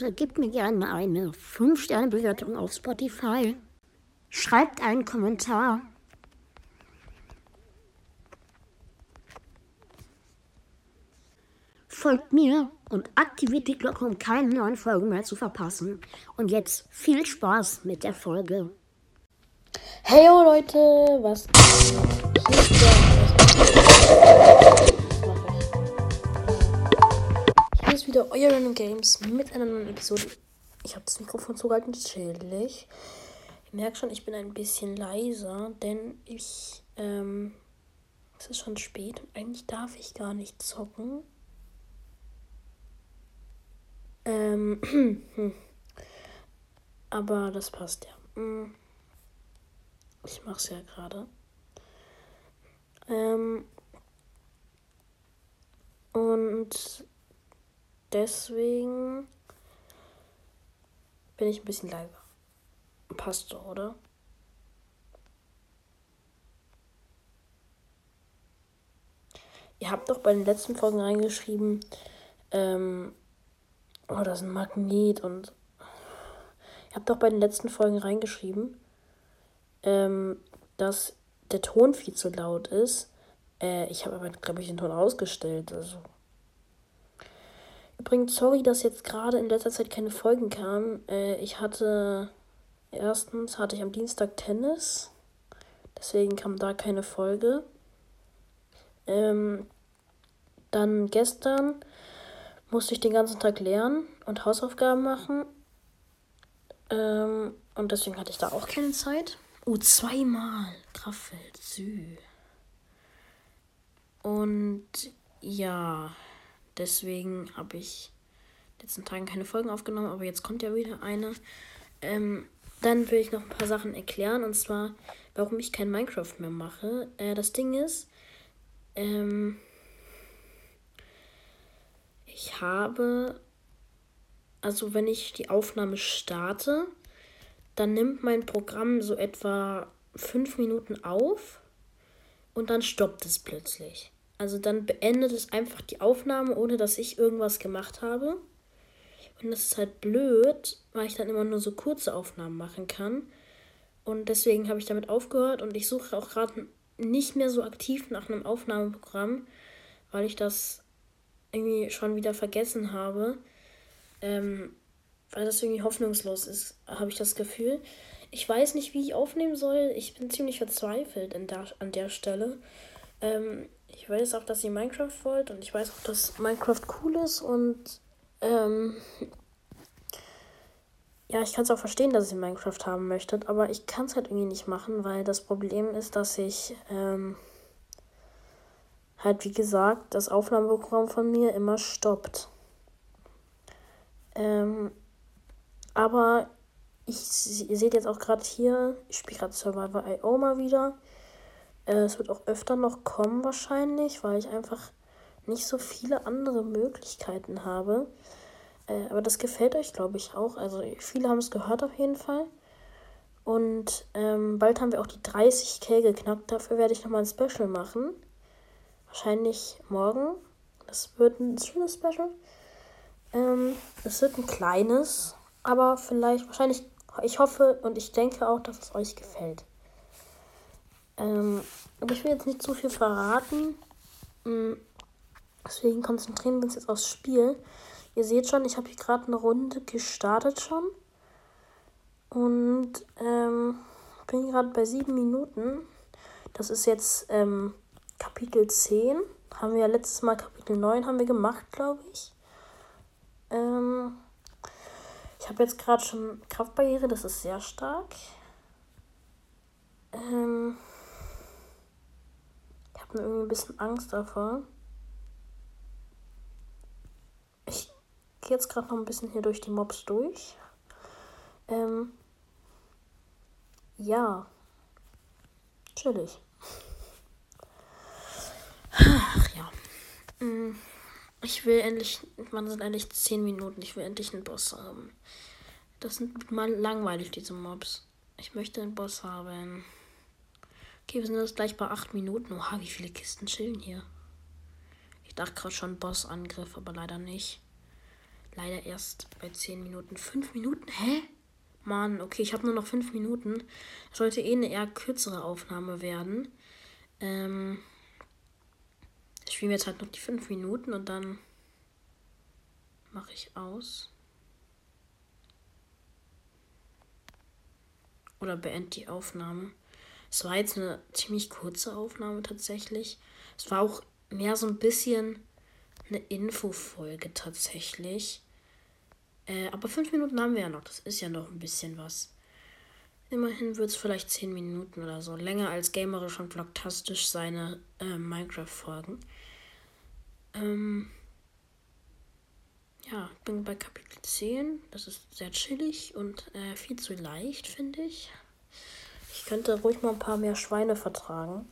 Leute, gebt mir gerne eine 5-Sterne-Bewertung auf Spotify. Schreibt einen Kommentar. Folgt mir und aktiviert die Glocke, um keine neuen Folgen mehr zu verpassen. Und jetzt viel Spaß mit der Folge. Hey Leute, was wieder, euer Random Games mit einer neuen Episode. Ich habe das Mikrofon zugehalten, chillig. Ich merke schon, ich bin ein bisschen leiser, denn ich, ähm, es ist schon spät und eigentlich darf ich gar nicht zocken. Ähm, aber das passt ja. Mm. Ich mache es ja gerade. Ähm, und deswegen bin ich ein bisschen leiser. Passt so, oder? Ihr habt doch bei den letzten Folgen reingeschrieben, ähm, oh, das ist ein Magnet und ihr habt doch bei den letzten Folgen reingeschrieben, ähm, dass der Ton viel zu laut ist. Äh, ich habe aber, glaube ich, den Ton ausgestellt. Also. Übrigens, sorry, dass jetzt gerade in letzter Zeit keine Folgen kamen. Äh, ich hatte erstens hatte ich am Dienstag Tennis. Deswegen kam da keine Folge. Ähm, dann gestern musste ich den ganzen Tag lernen und Hausaufgaben machen. Ähm, und deswegen hatte ich da auch keine Zeit. Oh, zweimal. Kraftfeld, Sü. Und ja, deswegen habe ich letzten Tagen keine Folgen aufgenommen, aber jetzt kommt ja wieder eine. Ähm, dann will ich noch ein paar Sachen erklären und zwar, warum ich kein Minecraft mehr mache. Äh, das Ding ist, ähm, ich habe, also wenn ich die Aufnahme starte, dann nimmt mein Programm so etwa fünf Minuten auf und dann stoppt es plötzlich. Also dann beendet es einfach die Aufnahme, ohne dass ich irgendwas gemacht habe. Und das ist halt blöd, weil ich dann immer nur so kurze Aufnahmen machen kann. Und deswegen habe ich damit aufgehört und ich suche auch gerade nicht mehr so aktiv nach einem Aufnahmeprogramm, weil ich das irgendwie schon wieder vergessen habe. Ähm, weil das irgendwie hoffnungslos ist, habe ich das Gefühl. Ich weiß nicht, wie ich aufnehmen soll. Ich bin ziemlich verzweifelt der, an der Stelle. Ähm, ich weiß auch, dass ihr Minecraft wollt und ich weiß auch, dass Minecraft cool ist und ähm, ja, ich kann es auch verstehen, dass ihr Minecraft haben möchtet, aber ich kann es halt irgendwie nicht machen, weil das Problem ist, dass ich ähm, halt, wie gesagt, das Aufnahmeprogramm von mir immer stoppt. Ähm, aber ich, ihr seht jetzt auch gerade hier, ich spiele gerade Survivor.io mal wieder. Äh, es wird auch öfter noch kommen wahrscheinlich, weil ich einfach nicht so viele andere Möglichkeiten habe. Äh, aber das gefällt euch, glaube ich, auch. Also viele haben es gehört auf jeden Fall. Und ähm, bald haben wir auch die 30k geknackt. Dafür werde ich nochmal ein Special machen. Wahrscheinlich morgen. Das wird ein schönes Special. Ähm, es wird ein kleines aber vielleicht, wahrscheinlich, ich hoffe und ich denke auch, dass es euch gefällt. Ähm, aber ich will jetzt nicht zu viel verraten. Mm, deswegen konzentrieren wir uns jetzt aufs Spiel. Ihr seht schon, ich habe hier gerade eine Runde gestartet schon. Und ähm, bin gerade bei sieben Minuten. Das ist jetzt ähm, Kapitel 10. Haben wir ja letztes Mal Kapitel 9 haben wir gemacht, glaube ich. Ähm, ich habe jetzt gerade schon Kraftbarriere, das ist sehr stark. Ähm mir irgendwie ein bisschen Angst davor. Ich gehe jetzt gerade noch ein bisschen hier durch die Mobs durch. Ähm ja. Chillig. Ach ja. Mm. Ich will endlich, man sind endlich 10 Minuten, ich will endlich einen Boss haben. Das sind mal langweilig, diese Mobs. Ich möchte einen Boss haben. Okay, wir sind jetzt gleich bei 8 Minuten. Oha, wie viele Kisten chillen hier. Ich dachte gerade schon Bossangriff, aber leider nicht. Leider erst bei 10 Minuten. 5 Minuten? Hä? Mann, okay, ich habe nur noch 5 Minuten. Sollte eh eine eher kürzere Aufnahme werden. Ähm, ich spiele jetzt halt noch die 5 Minuten und dann mache ich aus. Oder beende die Aufnahme. Es war jetzt eine ziemlich kurze Aufnahme tatsächlich. Es war auch mehr so ein bisschen eine Infofolge tatsächlich. Äh, aber fünf Minuten haben wir ja noch. Das ist ja noch ein bisschen was. Immerhin wird es vielleicht zehn Minuten oder so. Länger als gamerisch und vlogtastisch seine äh, Minecraft-Folgen. Ähm, ja, ich bin bei Kapitel 10. Das ist sehr chillig und äh, viel zu leicht, finde ich. Ich könnte ruhig mal ein paar mehr Schweine vertragen.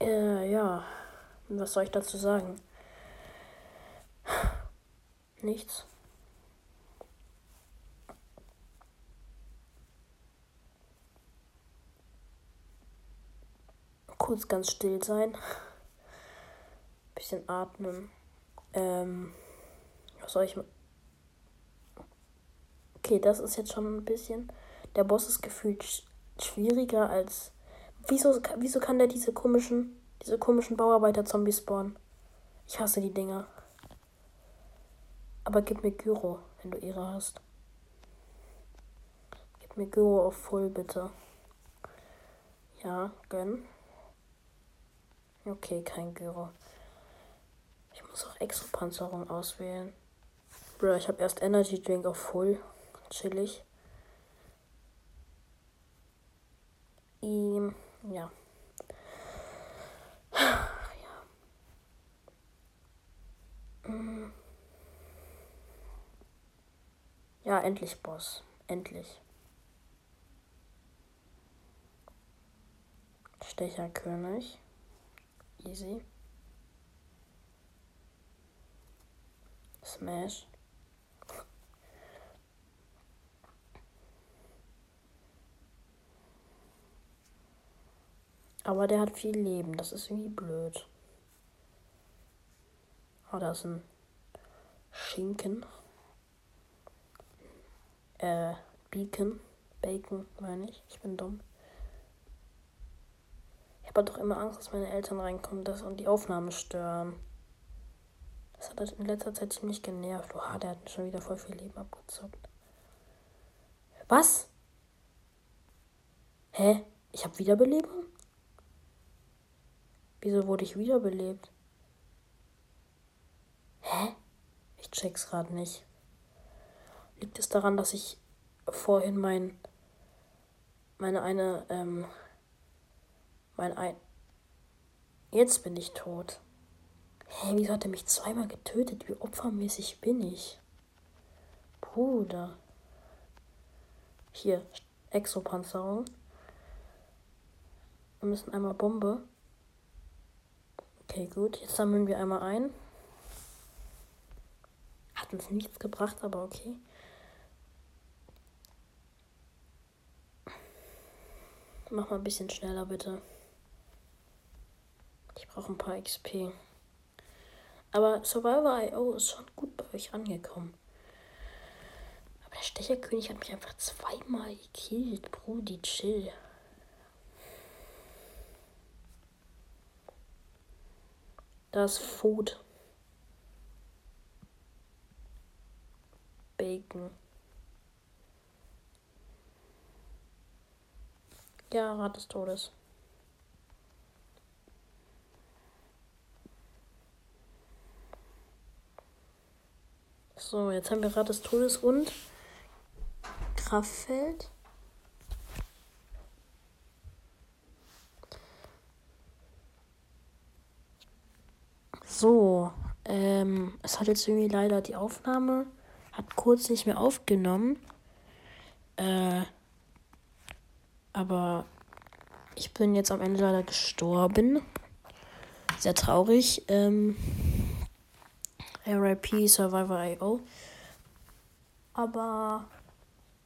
Äh, ja. Was soll ich dazu sagen? Nichts. Kurz ganz still sein. Bisschen atmen. Ähm, was soll ich. Okay, das ist jetzt schon ein bisschen. Der Boss ist gefühlt schwieriger als. Wieso, wieso kann der diese komischen. Diese komischen Bauarbeiter-Zombies spawnen? Ich hasse die Dinger. Aber gib mir Gyro, wenn du Ehre hast. Gib mir Gyro auf Full, bitte. Ja, gönn. Okay, kein Gyro. Ich muss auch Exopanzerung auswählen. Bro, ich habe erst Energy Drink auf Full. Chillig. Ähm, ja. Ja. Ja, endlich, Boss. Endlich. Stecherkönig. Easy. Smash. Aber der hat viel Leben. Das ist irgendwie blöd. Oh, da ist ein Schinken. Äh, Beacon. Bacon, meine ich. Ich bin dumm. Ich habe doch immer Angst, dass meine Eltern reinkommen das und die Aufnahme stören. Das hat halt in letzter Zeit ziemlich genervt. Oha, der hat schon wieder voll viel Leben abgezockt. Was? Hä? Ich habe Wiederbelebung? Wieso wurde ich wiederbelebt? Hä? Ich check's gerade nicht. Liegt es daran, dass ich vorhin mein meine eine ähm mein ein jetzt bin ich tot. Hä, hey, wieso hat er mich zweimal getötet? Wie opfermäßig bin ich? Bruder. Hier, Exopanzerung. Wir müssen einmal Bombe. Okay, gut. Jetzt sammeln wir einmal ein. Hat uns nichts gebracht, aber okay. Mach mal ein bisschen schneller, bitte. Ich brauche ein paar XP. Aber Survivor.io ist schon gut bei euch angekommen. Aber der Stecherkönig hat mich einfach zweimal gekillt. Brudi, chill. Das Food. Bacon. Ja, Rat des Todes. So, jetzt haben wir Rat des Todes und Kraftfeld. So, ähm, es hat jetzt irgendwie leider die Aufnahme, hat kurz nicht mehr aufgenommen. Äh, aber ich bin jetzt am Ende leider gestorben. Sehr traurig. Ähm, RIP Survivor.io. Aber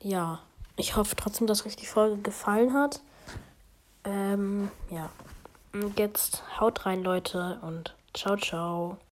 ja, ich hoffe trotzdem, dass euch die Folge gefallen hat. Ähm, ja. Und jetzt haut rein, Leute, und ciao, ciao.